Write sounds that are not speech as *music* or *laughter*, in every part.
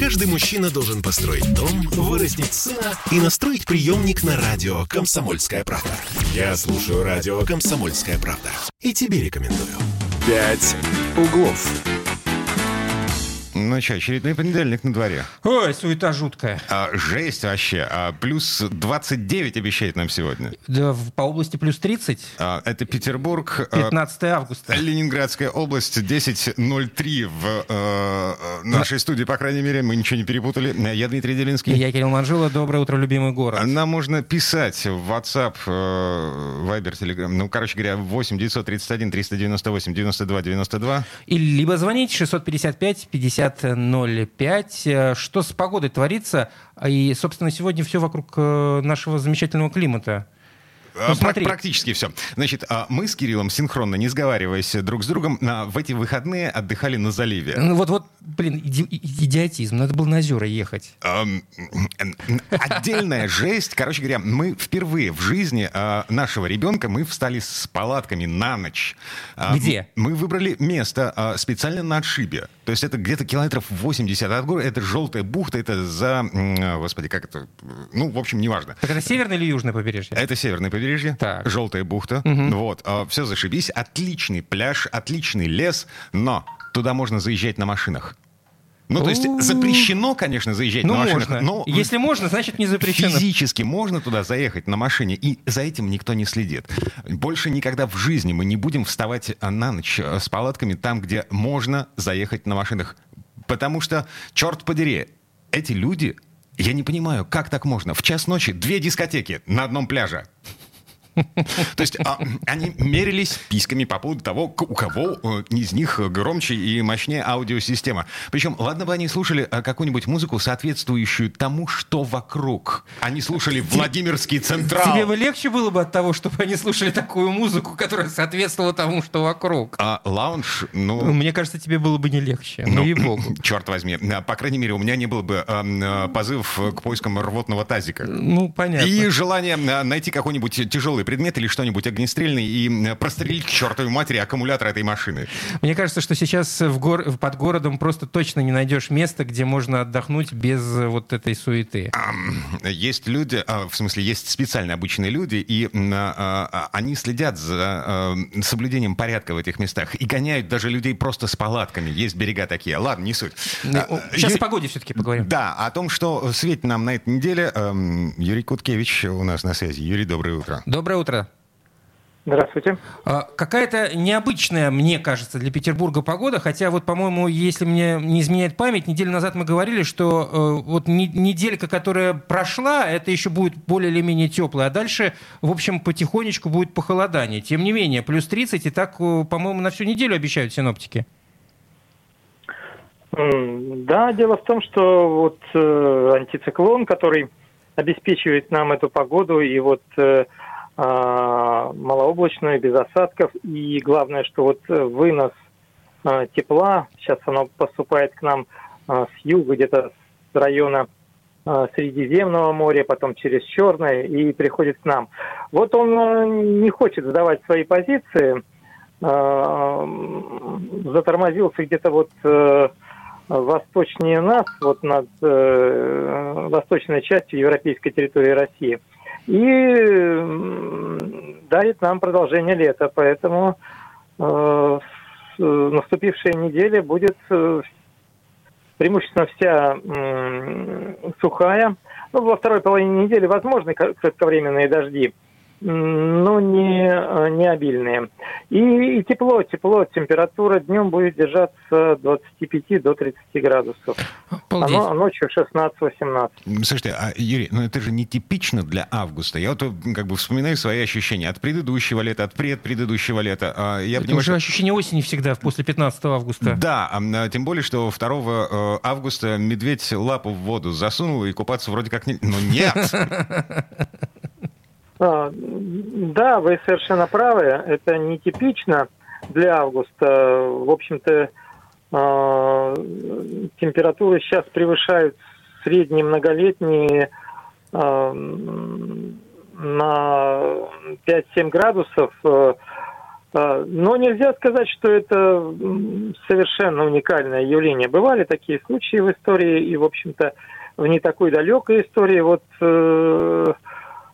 Каждый мужчина должен построить дом, вырастить сына и настроить приемник на радио «Комсомольская правда». Я слушаю радио «Комсомольская правда» и тебе рекомендую. «Пять углов». Ну что, очередной понедельник на дворе. Ой, суета жуткая. А, жесть вообще. А, плюс 29 обещает нам сегодня. Да, в- по области плюс 30. А, это Петербург. а, 15 августа. Ленинградская область, 10.03 в э, э, нашей студии, по крайней мере, мы ничего не перепутали. Я Дмитрий Делинский. Я Кирилл Манжула. Доброе утро, любимый город. Нам можно писать в WhatsApp, э, Viber, Telegram, ну, короче говоря, 8 931 398 92 92. И либо звонить 655 50 05. Э, Что с погодой творится? И, собственно, сегодня все вокруг э, нашего замечательного климата. А, Ну, смотри. Практически все. Значит, а, мы с Кириллом синхронно, не сговариваясь друг с другом, в эти выходные отдыхали на заливе. Ну, Вот, вот, блин, иди- идиотизм. Надо было на озера ехать. Отдельная жесть. Короче говоря, мы впервые в жизни а, нашего ребенка мы встали с палатками на ночь. А, Где? Мы выбрали место а, специально на отшибе. То есть это где-то километров 80 от города. Это желтая бухта, это за... Господи, как это... Ну, в общем, неважно. Так это северное или южное побережье? Это северное побережье, Так. желтая бухта. Вот, все зашибись, отличный пляж, отличный лес, но туда можно заезжать на машинах. Ну, то есть запрещено, конечно, заезжать Ну, на машинах, можно. но Если можно, значит не запрещено. физически можно туда заехать на машине, и за этим никто не следит. Больше никогда в жизни мы не будем вставать а, на ночь а, с палатками там, где можно заехать на машинах. Потому что, черт подери, эти люди, я не понимаю, как так можно. В час ночи две дискотеки на одном пляже. *laughs* То есть а, они мерились письками по поводу того, у кого э, из них громче и мощнее аудиосистема. Причем, ладно бы они слушали э, какую-нибудь музыку, соответствующую тому, что вокруг. Они слушали Владимирский Централ. Тебе бы легче было бы от того, чтобы они слушали такую музыку, которая соответствовала тому, что вокруг. А лаунж, ну... Мне кажется, тебе было бы не легче. Ну, и богу. *laughs* черт возьми. А, По крайней мере, у меня не было бы э, позыв к поискам рвотного тазика. Ну, понятно. И желание найти какой-нибудь тяжелый предмет или что-нибудь огнестрельное и прострелить к чертовой матери аккумулятор этой машины. Мне кажется, что сейчас в гор... под городом просто точно не найдешь места, где можно отдохнуть без э, вот этой суеты. Есть люди, а, в смысле, есть специально обученные люди, и а, а, они следят за э, соблюдением порядка в этих местах и гоняют даже людей просто с палатками. Есть берега такие. Ладно, не суть. А, Сейчас Ю- о погоде все-таки поговорим. Да, о том, что светит нам на этой неделе, Юрий Куткевич у нас на связи. Юрий, доброе утро. Доброе утро. Здравствуйте. А, Какая-то необычная, мне кажется, для Петербурга погода, хотя вот, по-моему, если мне не изменяет память, неделю назад мы говорили, что э, вот не- неделька, которая прошла, это еще будет более или менее теплая, а дальше, в общем, потихонечку будет похолодание. Тем не менее, плюс 30, и так, э, по-моему, на всю неделю обещают синоптики. Да, дело в том, что вот э, антициклон, который обеспечивает нам эту погоду, и вот малооблачную, без осадков, и главное, что вот э, вынос а, тепла, сейчас оно поступает к нам а, с юга, где-то с района а, Средиземного моря, потом через Черное, и приходит к нам. Вот он э, не хочет сдавать свои позиции, а, затормозился где-то вот э, восточнее нас, вот над восточной частью европейской территории России. И дарит нам продолжение лета. Поэтому э, с- наступившая неделя будет э, преимущественно вся м, сухая. Ну, во второй половине недели возможны кратковременные дожди, но не, э, не обильные. И, и тепло, тепло, температура днем будет держаться от 25 до 30 градусов. Обалдеть. А, но- а ночью 16-18. Слушайте, а, Юрий, ну это же не типично для августа. Я вот э, как бы вспоминаю свои ощущения от предыдущего лета, от предпредыдущего лета. А, Я Это понимаю, уже что- ощущение осени всегда после 15 августа. Да, а, м, тем более, что 2 э, августа медведь лапу в воду засунул и купаться вроде как не... Но нет! *laughs* А, Да, вы совершенно правы. Это нетипично для августа. В общем-то, а, температуры сейчас превышают средние многолетние а, на 5-7 градусов. Но нельзя сказать, что это совершенно уникальное явление. Бывали такие случаи в истории, и, в общем-то, в не такой далекой истории, вот э,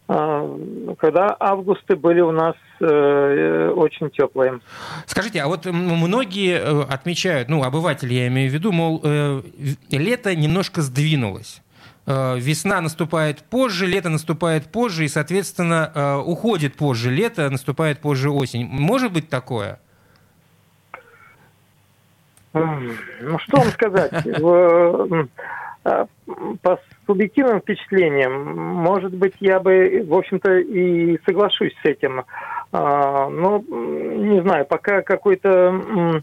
когда августы были у нас э, очень теплые. Скажите, а вот многие э, отмечают, ну, обыватели я имею в виду, мол, лето немножко сдвинулось. Весна наступает позже, лето наступает позже, и, соответственно, уходит позже лето, наступает позже осень. Может быть такое? Ну, что вам сказать? *laughs* А, по субъективным впечатлениям, может быть, я бы, в общем-то, и соглашусь с этим. А, но, не знаю, пока какой-то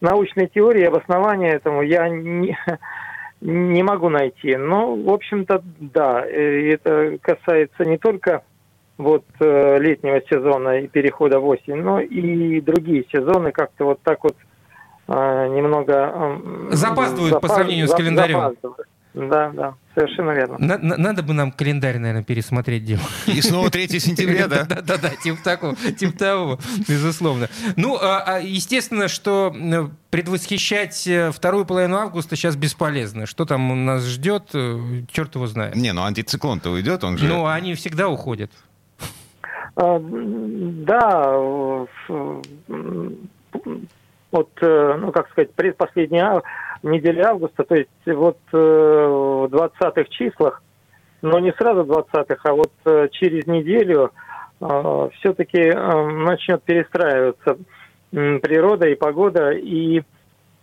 научной теории, обоснования этому я не, *laughs* не могу найти. Но, в общем-то, да, это касается не только вот э, летнего сезона и перехода в осень, но и другие сезоны как-то вот так вот а, немного... Запаздывают запаз... по сравнению с календарем. Запаздывают. Да, да, совершенно верно. Надо бы нам календарь, наверное, пересмотреть, Дима. И снова 3 *laughs* сентября, да? Да-да-да, типа такого, типа того, безусловно. Ну, а, а, естественно, что предвосхищать э, вторую половину августа сейчас бесполезно. Что там нас ждет, э, черт его знает. Не, ну антициклон-то уйдет, он же... Ну, они всегда уходят. А, да, вот, э, ну, как сказать, предпоследняя неделя августа, то есть вот э, в 20-х числах, но не сразу в 20-х, а вот э, через неделю все-таки начнет перестраиваться природа и погода, и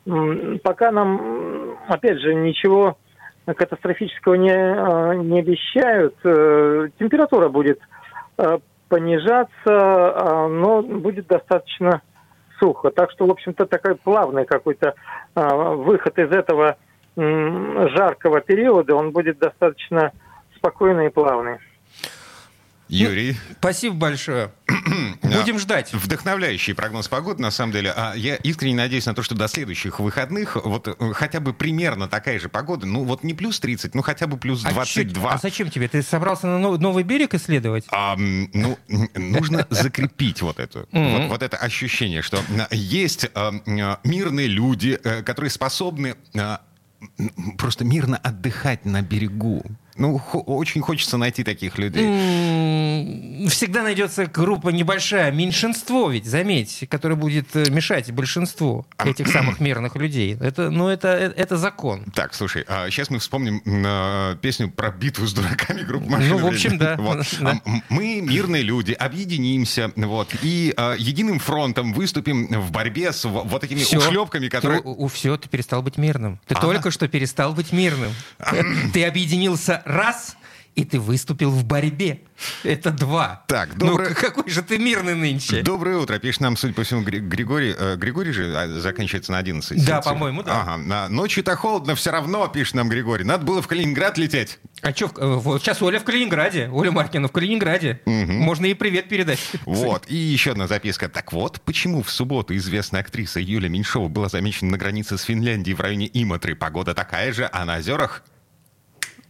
пока нам, опять же, ничего катастрофического не, не обещают, температура будет понижаться, но будет достаточно сухо. Так что, в общем-то, такой плавный какой-то а, выход из этого жаркого периода, он будет достаточно спокойный и плавный. Юрий. Ну, спасибо большое. Будем ждать. Вдохновляющий прогноз погоды, на самом деле. А я искренне надеюсь на то, что до следующих выходных вот э, хотя бы примерно такая же погода. Ну, вот не плюс 30, ну хотя бы плюс 22. А, а зачем тебе? Ты собрался на новый берег исследовать? А, ну, нужно закрепить вот это, *laughs* вот, вот это ощущение, что есть э, мирные люди, э, которые способны просто мирно отдыхать на берегу. Ну, очень хочется найти таких людей. Всегда найдется группа небольшая, меньшинство ведь, заметь, которое будет э, мешать большинству этих самых мирных людей. Это, ну, это, э, это закон. Так, слушай, а сейчас мы вспомним э, песню про битву с дураками группы машин. Ну, в общем, да. Вот. *laughs* да. А, мы, мирные люди, объединимся вот, и э, единым фронтом выступим в борьбе с вот этими все. ушлепками, которые... Ты, у, все, ты перестал быть мирным. Ты а? только что перестал быть мирным. Ты объединился раз, и ты выступил в борьбе. Это два. Так, доброе... Ну, *laughs* какой же ты мирный нынче. Доброе утро. Пишет нам, судя по всему, Григорий. Э, Григорий же а, заканчивается на 11. Да, по-моему, да. Ага. На... Ночью-то холодно, все равно, пишет нам Григорий. Надо было в Калининград лететь. А что, э, вот сейчас Оля в Калининграде. Оля Маркина в Калининграде. Угу. Можно ей привет передать. Вот. И еще одна записка. Так вот, почему в субботу известная актриса Юля Меньшова была замечена на границе с Финляндией в районе Иматры? Погода такая же, а на озерах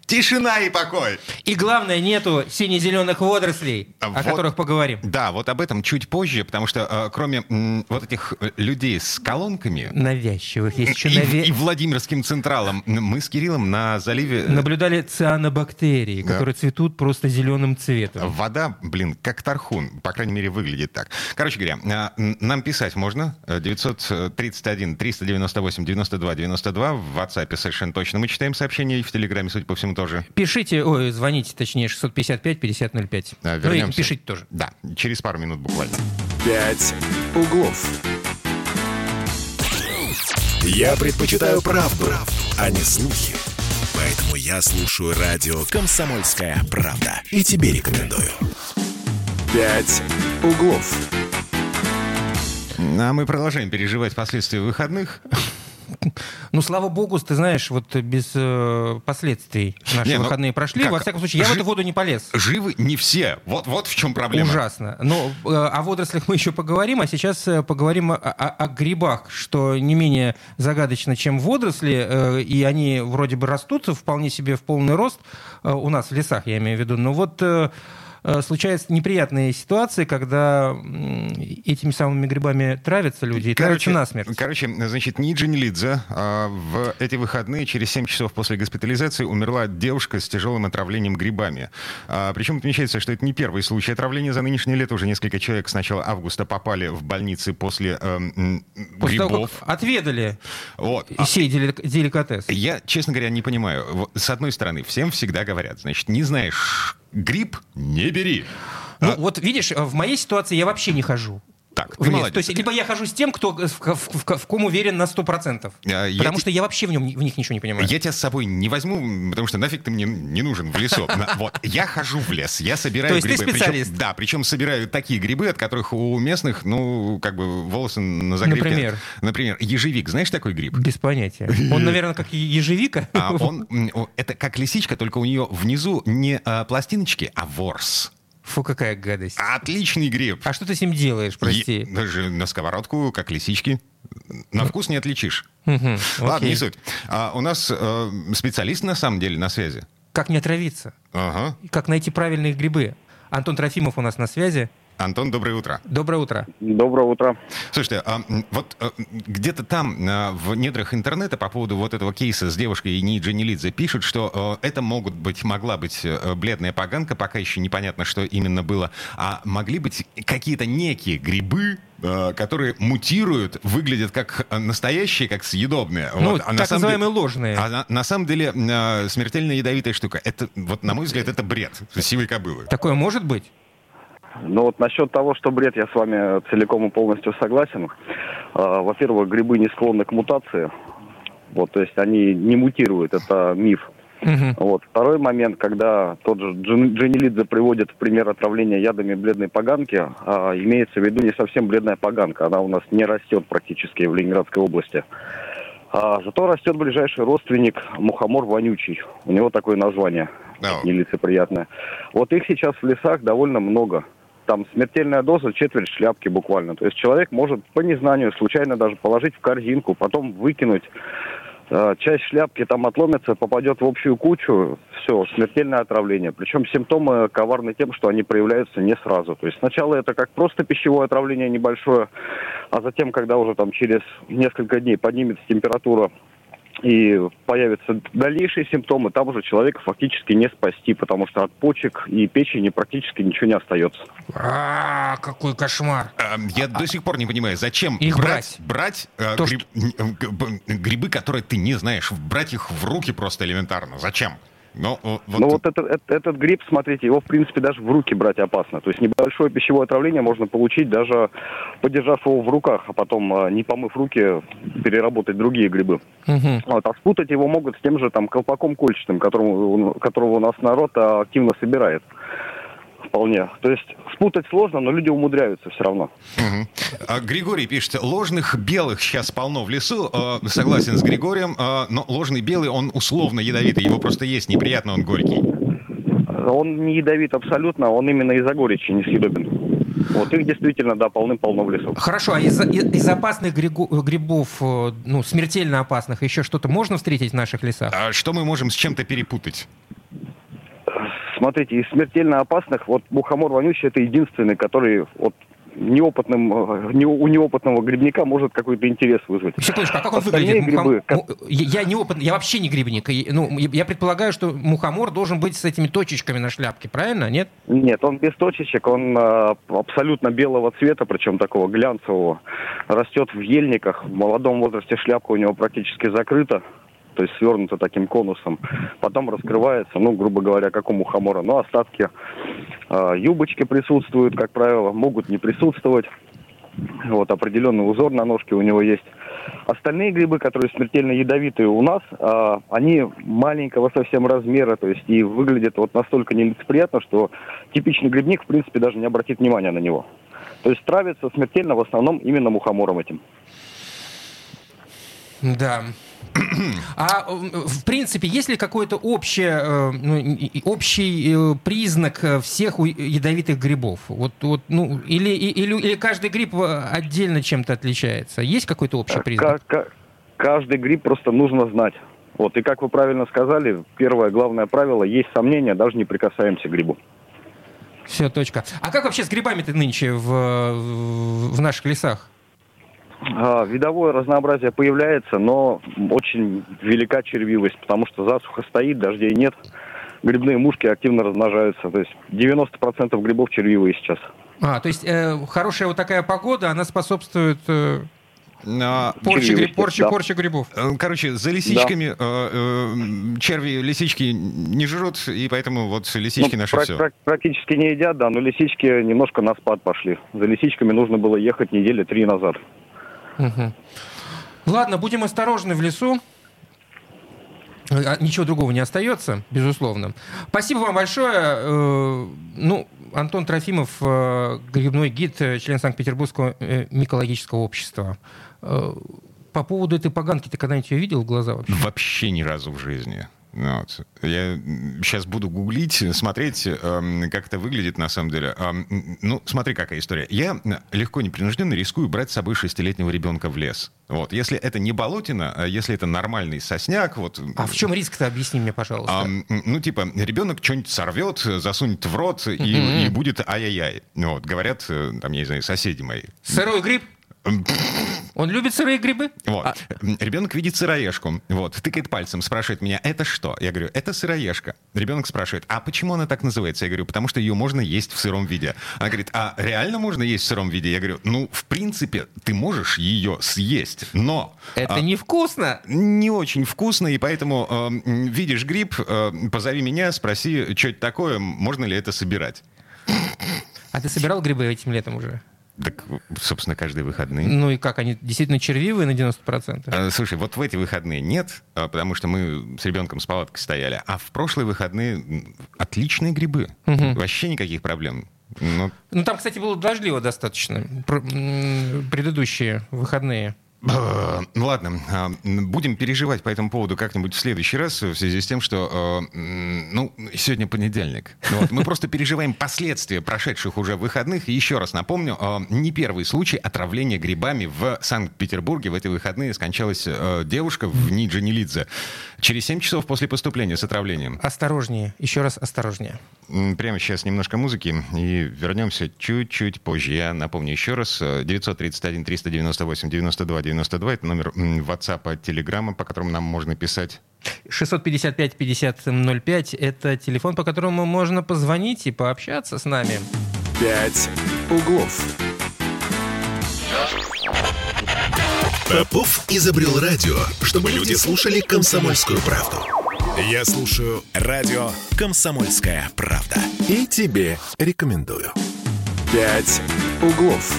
Тишина и покой. И главное, нету сине-зеленых водорослей, вот, о которых поговорим. Да, вот об этом чуть позже, потому что э, кроме м, вот этих э, людей с колонками... Навязчивых. Есть еще и, навя... и Владимирским Централом. Мы с Кириллом на заливе... Э, Наблюдали цианобактерии, да. которые цветут просто зеленым цветом. Вода, блин, как тархун. По крайней мере, выглядит так. Короче говоря, нам писать можно. 931 398 92 92. В WhatsApp совершенно точно мы читаем сообщения. И в Телеграме, судя по всему, тоже. Пишите, ой, звоните, точнее, 655-5005. Да, вернемся. Ну и пишите тоже. Да, через пару минут буквально. «Пять углов». Я предпочитаю правду, правду, а не слухи. Поэтому я слушаю радио «Комсомольская правда». И тебе рекомендую. «Пять углов». А мы продолжаем переживать последствия выходных. Ну, слава богу, ты знаешь, вот без э, последствий наши не, ну, выходные прошли. Как? Во всяком случае, я Жи- в эту воду не полез. Живы не все. Вот, вот в чем проблема. Ужасно. Но э, о водорослях мы еще поговорим, а сейчас э, поговорим о, о, о грибах, что не менее загадочно, чем водоросли, э, и они вроде бы растут вполне себе в полный рост э, у нас в лесах, я имею в виду. Но вот... Э, случаются неприятные ситуации, когда этими самыми грибами травятся люди и короче, травятся насмерть. Короче, значит, Ниджи Нелидзе а, в эти выходные, через 7 часов после госпитализации, умерла девушка с тяжелым отравлением грибами. А, причем отмечается, что это не первый случай отравления за нынешнее лето. Уже несколько человек с начала августа попали в больницы после, э, после грибов. Того, как отведали вот. сей деликатес. Я, честно говоря, не понимаю. С одной стороны, всем всегда говорят, значит, не знаешь гриб, не бери. Ну, а... вот видишь, в моей ситуации я вообще не хожу. Так, ты молодец. То есть, либо я хожу с тем, кто в, в, в, в ком уверен на 100%. А, потому я что я вообще в, нем, в них ничего не понимаю. Я тебя с собой не возьму, потому что нафиг ты мне не нужен в лесу. Вот, я хожу в лес, я собираю грибы. То есть ты специалист? Да, причем собираю такие грибы, от которых у местных, ну, как бы волосы на загривке. Например? Например, ежевик. Знаешь такой гриб? Без понятия. Он, наверное, как ежевика? А он, это как лисичка, только у нее внизу не а, пластиночки, а ворс. Фу, какая гадость. Отличный гриб. А что ты с ним делаешь, прости? Е- даже на сковородку, как лисички. На вкус не отличишь. Ладно, не суть. А у нас э, специалист на самом деле на связи. Как не отравиться? Ага. Как найти правильные грибы? Антон Трофимов у нас на связи. Антон, доброе утро. Доброе утро. Доброе утро. Слушайте, а, вот а, где-то там, а, в недрах интернета, по поводу вот этого кейса с девушкой Ниджи Нелидзе, пишут, что а, это могут быть, могла быть бледная поганка, пока еще непонятно, что именно было, а могли быть какие-то некие грибы, которые мутируют, выглядят как настоящие, как съедобные. Ну, вот. а так на самом называемые деле, ложные. А на, на самом деле смертельно ядовитая штука. Это, вот, на мой взгляд, это бред сивой кобылы. Такое может быть? Ну вот насчет того, что бред, я с вами целиком и полностью согласен. А, во-первых, грибы не склонны к мутации. Вот, то есть они не мутируют, это миф. Угу. Вот. Второй момент, когда тот же Джен, Дженилидзе приводит в пример отравления ядами бледной поганки, а, имеется в виду не совсем бледная поганка, она у нас не растет практически в Ленинградской области. А, зато растет ближайший родственник мухомор вонючий. У него такое название, no. нелицеприятное. Вот их сейчас в лесах довольно много там смертельная доза четверть шляпки буквально. То есть человек может по незнанию случайно даже положить в корзинку, потом выкинуть. Э, часть шляпки там отломится, попадет в общую кучу, все, смертельное отравление. Причем симптомы коварны тем, что они проявляются не сразу. То есть сначала это как просто пищевое отравление небольшое, а затем, когда уже там через несколько дней поднимется температура и появятся дальнейшие симптомы, там уже человека фактически не спасти, потому что от почек и печени практически ничего не остается. А, какой кошмар! Эм, я до сих пор не понимаю, зачем их брать? Брать, что... грибы, которые ты не знаешь, брать их в руки просто элементарно. Зачем? Но, вот... Ну вот этот, этот, этот гриб, смотрите, его в принципе даже в руки брать опасно. То есть небольшое пищевое отравление можно получить даже подержав его в руках, а потом, а, не помыв руки, переработать другие грибы. Угу. Вот, а спутать его могут с тем же там колпаком кольчатым, которого, которого у нас народ активно собирает вполне. То есть спутать сложно, но люди умудряются все равно. Угу. А, Григорий пишет, ложных белых сейчас полно в лесу. Э, согласен с Григорием, э, но ложный белый, он условно ядовитый. Его просто есть неприятно, он горький. Он не ядовит абсолютно, он именно из-за горечи несъедобен. Вот их действительно, да, полным-полно в лесу. Хорошо, а из, из опасных грибов, э, ну, смертельно опасных, еще что-то можно встретить в наших лесах? А что мы можем с чем-то перепутать? Смотрите, из смертельно опасных, вот мухомор вонючий это единственный, который вот неопытным, э, не, у неопытного грибника может какой-то интерес вызвать. Секундочку, а как он Остальные выглядит? Грибы, Мухом... как... Я неопытный, я вообще не грибник. Ну, я предполагаю, что мухомор должен быть с этими точечками на шляпке, правильно, нет? Нет, он без точечек, он а, абсолютно белого цвета, причем такого глянцевого. Растет в ельниках, в молодом возрасте шляпка у него практически закрыта то есть свернуто таким конусом. Потом раскрывается, ну, грубо говоря, как у мухомора. Но остатки э, юбочки присутствуют, как правило, могут не присутствовать. Вот определенный узор на ножке у него есть. Остальные грибы, которые смертельно ядовитые у нас, э, они маленького совсем размера, то есть и выглядят вот настолько нелицеприятно, что типичный грибник, в принципе, даже не обратит внимания на него. То есть травится смертельно в основном именно мухомором этим. Да, *clears throat* а в принципе, есть ли какой-то общий, э, ну, общий э, признак всех ядовитых грибов? Вот, вот, ну, или, или, или каждый гриб отдельно чем-то отличается? Есть какой-то общий признак? Каждый гриб просто нужно знать. Вот, и как вы правильно сказали, первое главное правило, есть сомнения, даже не прикасаемся к грибу. Все, точка. А как вообще с грибами-то нынче в, в наших лесах? А, видовое разнообразие появляется, но очень велика червивость, потому что засуха стоит, дождей нет. Грибные мушки активно размножаются. То есть 90% грибов червивые сейчас. А, то есть э, хорошая вот такая погода, она способствует э, но... Порча, гриб, порча, да. порча грибов. Э, короче, за лисичками да. э, э, черви лисички не жрут, и поэтому вот лисички ну, наши про- все. Про- практически не едят, да, но лисички немножко на спад пошли. За лисичками нужно было ехать недели три назад. Угу. Ладно, будем осторожны в лесу. А, ничего другого не остается, безусловно. Спасибо вам большое. Э, ну, Антон Трофимов, э, грибной гид, э, член Санкт-Петербургского микологического общества. По поводу этой поганки, ты когда-нибудь ее видел в глаза вообще? Вообще ни разу в жизни. Вот. Я сейчас буду гуглить, смотреть, эм, как это выглядит на самом деле. Эм, ну, смотри, какая история. Я легко, непринужденно рискую брать с собой шестилетнего ребенка в лес. Вот. Если это не болотина, а если это нормальный сосняк... Вот, а в чем риск-то, объясни мне, пожалуйста. Эм, ну, типа, ребенок что-нибудь сорвет, засунет в рот, и, и будет ай-яй-яй. Вот. Говорят, э, там, я не знаю, соседи мои. Сырой гриб? Он любит сырые грибы? Вот. А... Ребенок видит сыроежку. Вот. Тыкает пальцем, спрашивает меня, это что? Я говорю, это сыроежка. Ребенок спрашивает, а почему она так называется? Я говорю, потому что ее можно есть в сыром виде. Она говорит, а реально можно есть в сыром виде? Я говорю, ну, в принципе, ты можешь ее съесть, но... Это а, невкусно. Не очень вкусно, и поэтому э, видишь гриб, э, позови меня, спроси, что это такое, можно ли это собирать. А ты собирал грибы этим летом уже? Так, собственно, каждые выходные. Ну и как, они действительно червивые на 90%? А, слушай, вот в эти выходные нет, а, потому что мы с ребенком с палаткой стояли. А в прошлые выходные отличные грибы. Угу. Вообще никаких проблем. Но... Ну там, кстати, было дождливо достаточно. Предыдущие выходные. Ну ладно, а, будем переживать по этому поводу как-нибудь в следующий раз в связи с тем, что, а, ну, сегодня понедельник. Ну вот, мы просто переживаем последствия прошедших уже выходных. Еще раз напомню, а, не первый случай отравления грибами в Санкт-Петербурге. В эти выходные скончалась девушка в Ниджинилидзе через 7 часов после поступления с отравлением. Осторожнее, еще раз осторожнее. Прямо сейчас немножко музыки и вернемся чуть-чуть позже. Я напомню еще раз, 931 398 92 92 это номер WhatsApp, Telegram, по которому нам можно писать. 655-5005 это телефон, по которому можно позвонить и пообщаться с нами. «Пять углов». Попов изобрел радио, чтобы люди слушали комсомольскую правду. Я слушаю радио «Комсомольская правда». И тебе рекомендую. «Пять углов».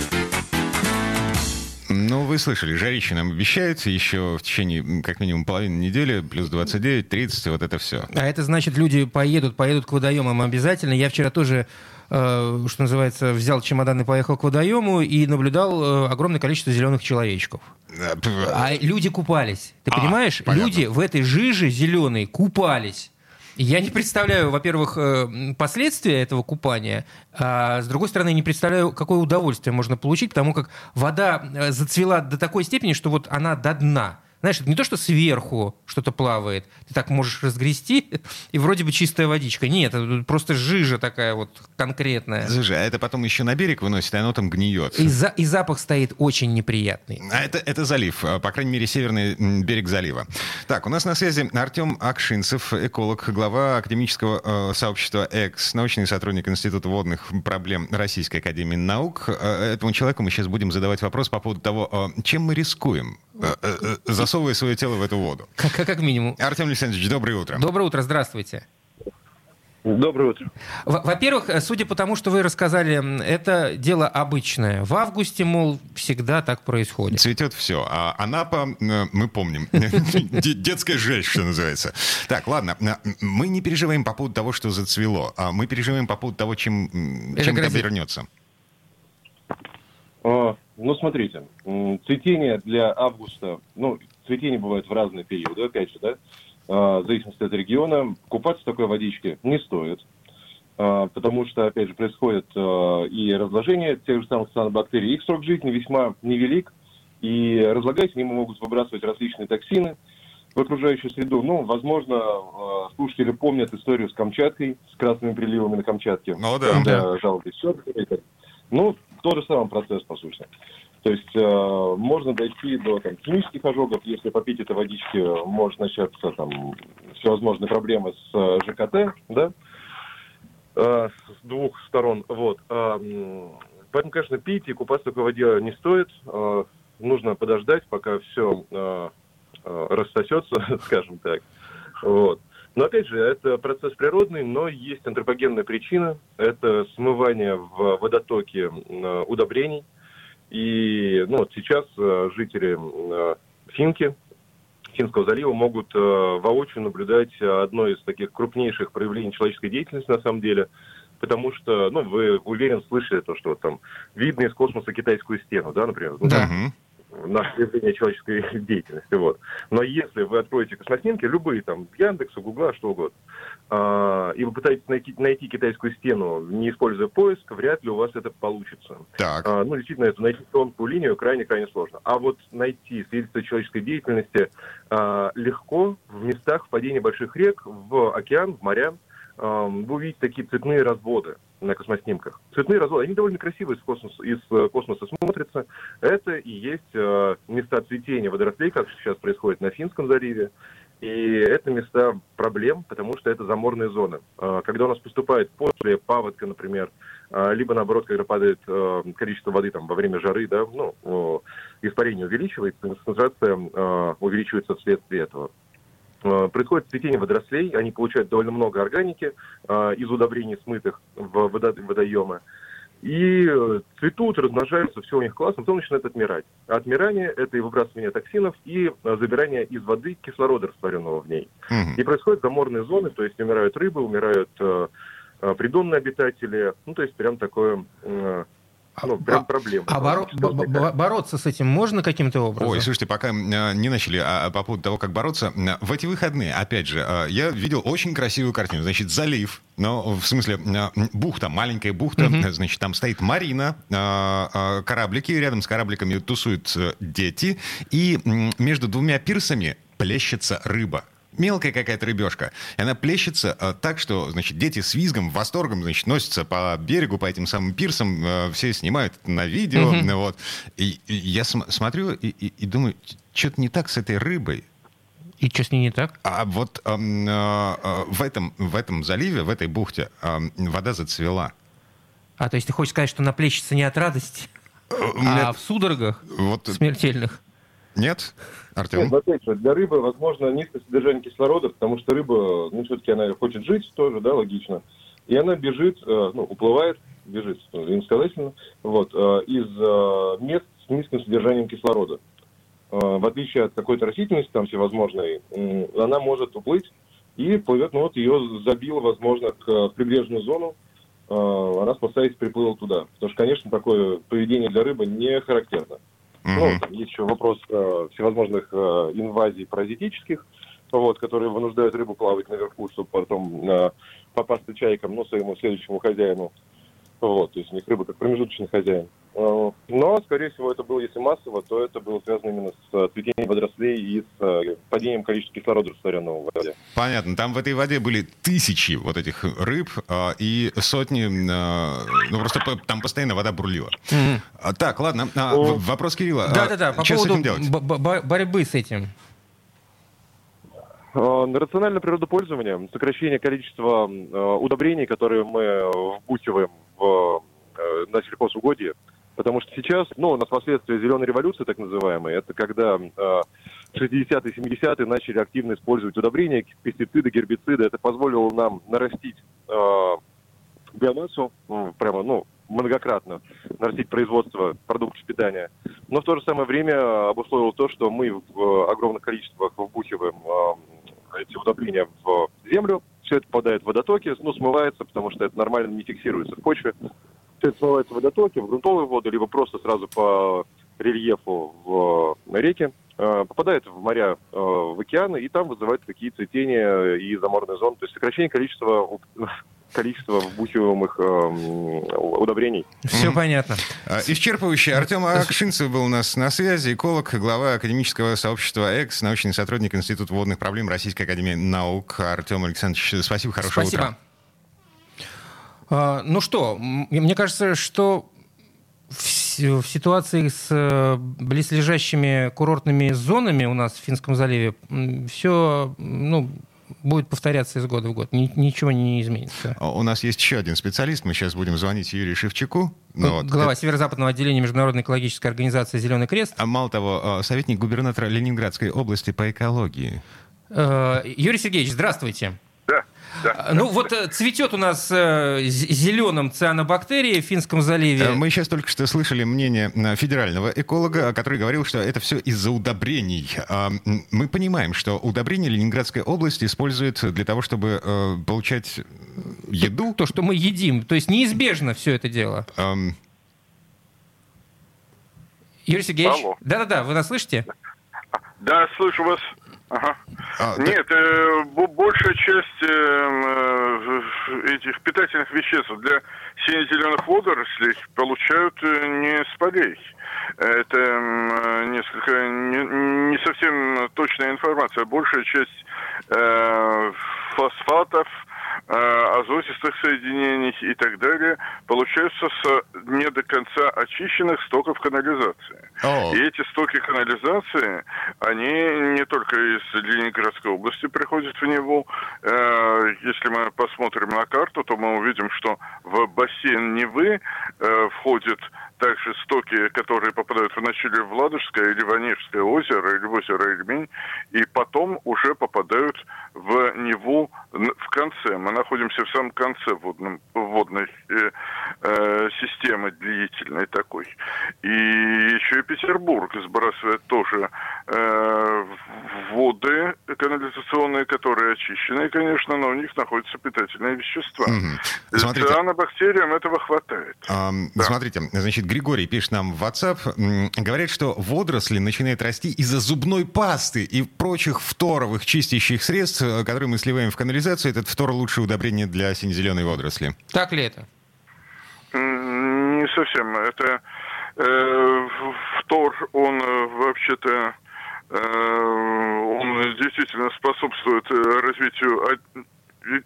Ну, вы слышали, жарище нам обещают еще в течение как минимум половины недели, плюс 29, 30, вот это все. А это значит, люди поедут, поедут к водоемам обязательно. Я вчера тоже что называется, взял чемодан и поехал к водоему и наблюдал э, огромное количество зеленых человечков. А люди купались. Ты а, понимаешь? Понятно. Люди в этой жиже зеленой купались. Я не представляю, во-первых, э, последствия этого купания, а с другой стороны, не представляю, какое удовольствие можно получить, потому как вода э, зацвела до такой степени, что вот она до дна. Знаешь, это не то, что сверху что-то плавает, ты так можешь разгрести, *laughs* и вроде бы чистая водичка. Нет, это просто жижа такая вот конкретная. Жижа, а это потом еще на берег выносит, и оно там гниет. И, за, и запах стоит очень неприятный. А это, это залив, а, по крайней мере, северный берег залива. Так, у нас на связи Артем Акшинцев, эколог, глава академического э, сообщества ЭКС, научный сотрудник Института водных проблем Российской Академии Наук. Э, этому человеку мы сейчас будем задавать вопрос по поводу того, э, чем мы рискуем, э, э засовывая свое тело в эту воду. Как, как минимум. Артем Александрович, доброе утро. Доброе утро, здравствуйте. Доброе утро. Во-первых, судя по тому, что вы рассказали, это дело обычное. В августе, мол, всегда так происходит. Цветет все. А Анапа, э, мы помним. *laughs* Детская жесть, что называется. Так, ладно. Мы не переживаем по поводу того, что зацвело. а Мы переживаем по поводу того, чем, чем это обернется. А, ну, смотрите, цветение для августа, ну, цветение бывает в разные периоды, опять же, да, а, в зависимости от региона. Купаться в такой водичке не стоит, а, потому что, опять же, происходит и разложение тех же самых цианобактерий. Их срок жизни весьма невелик, и разлагаясь, они могут выбрасывать различные токсины, в окружающую среду. Ну, возможно, слушатели помнят историю с Камчаткой, с красными приливами на Камчатке. Ну да. Когда Да. серферы. Ну, тот же самый процесс, по сути. То есть э, можно дойти до там, химических ожогов, если попить этой водички, может начаться там всевозможные проблемы с э, ЖКТ, да, Э, с двух сторон. Вот. М, Поэтому, конечно, пить и купаться в такой воде не стоит. Э, Нужно подождать, пока все рассосется, *laughs* скажем так. Вот. Но опять же, это процесс природный, но есть антропогенная причина. Это смывание в водотоке э, удобрений. И ну, вот сейчас э, жители э, Финки, Финского залива могут воочию наблюдать одно из таких крупнейших проявлений человеческой деятельности на самом деле. Потому что, ну, вы уверен слышали то, что вот там видно из космоса китайскую стену, да, например? Ну, Да. Мгм. На проявление человеческой *laughs* деятельности. Вот. Но если вы откроете космоснимки, любые там, Яндекса, Гугла, что угодно, а, и вы пытаетесь найти, найти китайскую стену, не используя поиск, вряд ли у вас это получится. Так. А, ну, действительно, это найти тонкую линию крайне-крайне сложно. А вот найти свидетельство человеческой деятельности а, легко в местах впадения больших рек, в океан, в моря. Вы увидите такие цветные разводы на космоснимках. Цветные разводы, они довольно красивые из космоса, из э, космоса смотрятся. Это и есть э, места цветения водорослей, как сейчас происходит на Финском заливе. И это места проблем, потому что это заморные зоны. Э, Когда у нас поступает после паводка, например, либо наоборот, когда падает количество воды там, во время жары, да, ну, испарение увеличивается, концентрация увеличивается вследствие этого. Э, Происходит цветение водорослей, они получают довольно много органики э, из удобрений, смытых в водо- водоемы. И э, цветут, размножаются, все у них классно, потом начинают отмирать. А отмирание – это и выбрасывание токсинов, и забирание из воды кислорода, растворенного в ней. Мгм. И происходят заморные зоны, то есть умирают рыбы, умирают э, э, придонные обитатели. Ну, то есть прям такое, э, ну, прям А- проблема. А боро- бо- бо- бороться с этим можно каким-то образом? Ой, слушайте, пока э, не начали а, а, по поводу того, как бороться, в эти выходные, опять же, э, я видел очень красивую картину. Значит, залив, ну, в смысле, э, бухта, маленькая бухта, э, значит, там стоит марина, кораблики, рядом с корабликами тусуют дети, и между двумя пирсами плещется рыба. Мелкая какая-то рыбешка. И она плещется э, так, что, значит, дети с визгом, восторгом, значит, носятся по берегу, по этим самым пирсам, э, все снимают на видео, ну, *laughs* вот. И, и я см- смотрю и, и- и думаю, что-то не так с этой рыбой. И что с ней не так? А вот эм, э, э, в, этом, в этом заливе, в этой бухте эм, вода зацвела. А, то есть ты хочешь сказать, что она плещется не от радости, меня а в судорогах вот смертельных? Нет, Артем? но опять же, для рыбы, возможно, низкое содержание кислорода, потому что рыба, ну, все-таки она хочет жить тоже, да, логично. И она бежит, э, ну, уплывает, бежит, ну, иносказательно, вот, э, из э, мест с низким содержанием кислорода. В отличие от какой-то растительности там всевозможной, она может уплыть и плывет, ну, вот ее забило, возможно, к прибрежную зону, она, спасаясь, приплыла туда. Потому что, конечно, такое поведение для рыбы не характерно. Ну, там есть еще вопрос э, всевозможных э, инвазий паразитических, вот, которые вынуждают рыбу плавать наверху, чтобы потом э, попасться чайкам, ну, своему следующему хозяину. Вот, то есть у них рыба как промежуточный хозяин. Э, Но, скорее всего, это было, если массово, то это было связано именно с э, цветением водорослей и с э, падением количества кислорода, растворенного в воде. Понятно. Там в этой воде были тысячи вот этих рыб э, и сотни, э, ну просто там постоянно вода бурлила. А, Так, ладно. А, вопрос Кирилла. Да-да-да, по Что с поводу этим делать? борьбы с этим. Э, Рациональное природопользование, сокращение количества э, удобрений, которые мы э, вбухиваем в, э, на сельхозугодье. Потому что сейчас, ну, у нас последствия зеленой революции, так называемой, это когда э, 60-е, 70-е начали активно использовать удобрения, пестициды, гербициды. Это позволило нам нарастить э, биомассу, прямо, ну, многократно нарастить производство продуктов питания. Но в то же самое время обусловило то, что мы в огромных количествах вбухиваем э, эти удобрения в землю, все это попадает в водотоки, ну, смывается, потому что это нормально не фиксируется в почве. Все это смывается в водотоки, в грунтовые воды, либо просто сразу по рельефу в э, попадает в моря, э, в океаны, и там вызывает такие цветения и заморные зоны. То есть сокращение количества *laughs* количество вбухиваемых э, удобрений. Все понятно. А, исчерпывающе. Артем Акшинцев был у нас на связи, эколог, глава академического сообщества ЭКС, научный сотрудник Института водных проблем Российской академии наук. Артем Александрович, спасибо, хорошего Спасибо. утра. А, ну что, мне кажется, что в, с- в ситуации с э, близлежащими курортными зонами у нас в Финском заливе все ну, будет повторяться из года в год. Ни- ничего не изменится. А, У нас есть еще один специалист. Мы сейчас будем звонить Юрию Шевчуку. Ну вот. Глава Северо-Западного отделения Международной экологической организации «Зеленый крест». А мало того, э, советник губернатора Ленинградской области по экологии. Э, Юрий Сергеевич, здравствуйте. Да. А, Ну вот э, цветет у нас э, зеленым цианобактерии в Финском заливе. Э, Мы сейчас только что слышали мнение федерального эколога, который говорил, что это все из-за удобрений. А, Мы понимаем, что удобрения Ленинградская область использует для того, чтобы получать еду. То, что мы едим. То есть неизбежно все это дело. Юрий Сергеевич? Да-да-да, вы нас слышите? Да, слышу вас. Ага. А, Нет, э, бо- большая часть э, э, этих питательных веществ для сине-зеленых водорослей получают э, не с полей. Это э, несколько не, не совсем точная информация. Большая часть э, фосфатов, азотистых соединений и так далее получаются с не до конца очищенных стоков канализации. И эти стоки канализации, они не только из Ленинградской области приходят в Неву. Э, Если мы посмотрим на карту, то мы увидим, что в бассейн Невы э, входят также стоки, которые попадают вначале в Ладожское или в Онежское озеро, или в озеро Ильмень, и потом уже попадают в Неву в конце. Мы находимся в самом конце водном, водной э, э, системы длительной такой. И еще и Петербург сбрасывает тоже э, воды канализационные, которые очищены, конечно, но у них находятся питательные вещества. Мгм. Смотрите. Цианобактериям этого хватает. Ам, Смотрите, значит, Григорий пишет нам в WhatsApp, м, говорят, что водоросли начинают расти из-за зубной пасты и прочих фторовых чистящих средств, э, которые мы сливаем в канализацию. Этот фтор лучшее удобрение для сине-зеленой водоросли. Так ли это? Не совсем. Это э, фтор, он э, вообще-то э, он действительно способствует развитию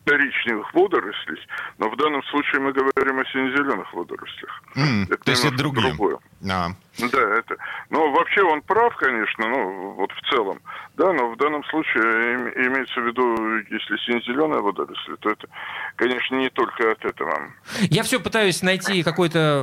коричневых водорослей, но в данном случае мы говорим о сине-зеленых водорослях. М, то есть это другие. другое. А, Да, это. Но вообще он прав, конечно, ну, вот в целом. Да, но в данном случае им- имеется в виду, если сине-зеленая водоросль, то это, конечно, не только от этого. Я все пытаюсь найти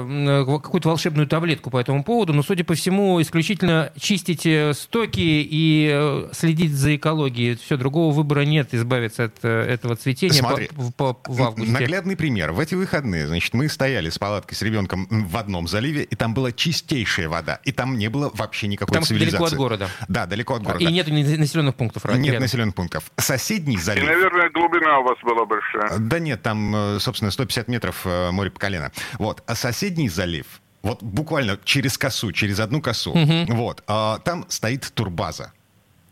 м, какую-то волшебную таблетку по этому поводу, но, судя по всему, исключительно чистить э, стоки и э, следить за экологией. Все, другого выбора нет, избавиться от э, этого цветения Смотри, по- по- в августе. Наглядный пример. В эти выходные, значит, мы стояли с палаткой с ребенком в одном заливе, и там была чистейшая вода, и там не было вообще никакой Потому что цивилизации. далеко от города. Да, далеко от города. И нет населенных пунктов. Нет рядом. населенных пунктов. Соседний И, залив... наверное, глубина у вас была большая. Да нет, там, э, собственно, 150 метров э, море по колено. Вот. А соседний залив, вот буквально через косу, через одну косу, вот, а, там стоит турбаза.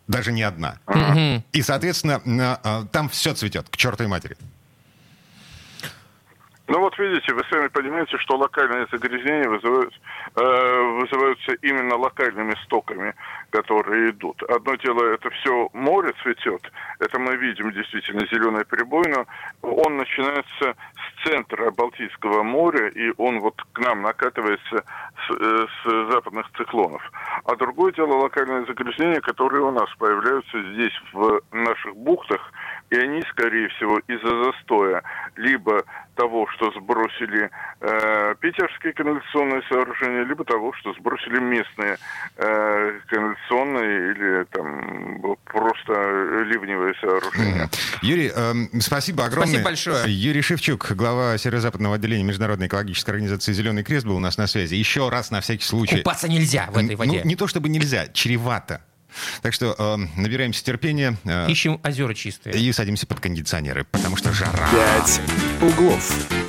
Даже не одна. Мгм. И, соответственно, а, там все цветет, к чертовой матери. Ну вот видите, вы сами понимаете, что локальные загрязнения вызывают, э, вызываются именно локальными стоками, которые идут. Одно дело, это все море цветет, это мы видим действительно зеленый прибой, но он начинается с центра Балтийского моря, и он вот к нам накатывается с, э, с западных циклонов. А другое дело локальные загрязнения, которые у нас появляются здесь, в наших бухтах, и они, скорее всего, из-за застоя либо того, что сбросили э, питерские канализационные сооружения, либо того, что сбросили местные э, канализационные или там просто ливневые сооружения. Юрий, эм, спасибо огромное. Спасибо большое. Юрий Шевчук, глава Северо-Западного отделения Международной экологической организации «Зеленый крест» был у нас на связи. Еще раз на всякий случай. Купаться нельзя в этой воде. Ну, не то чтобы нельзя, чревато. Так что эм, набираемся терпения э, Ищем озера чистые. и садимся под кондиционеры, потому что жара. «Пять углов».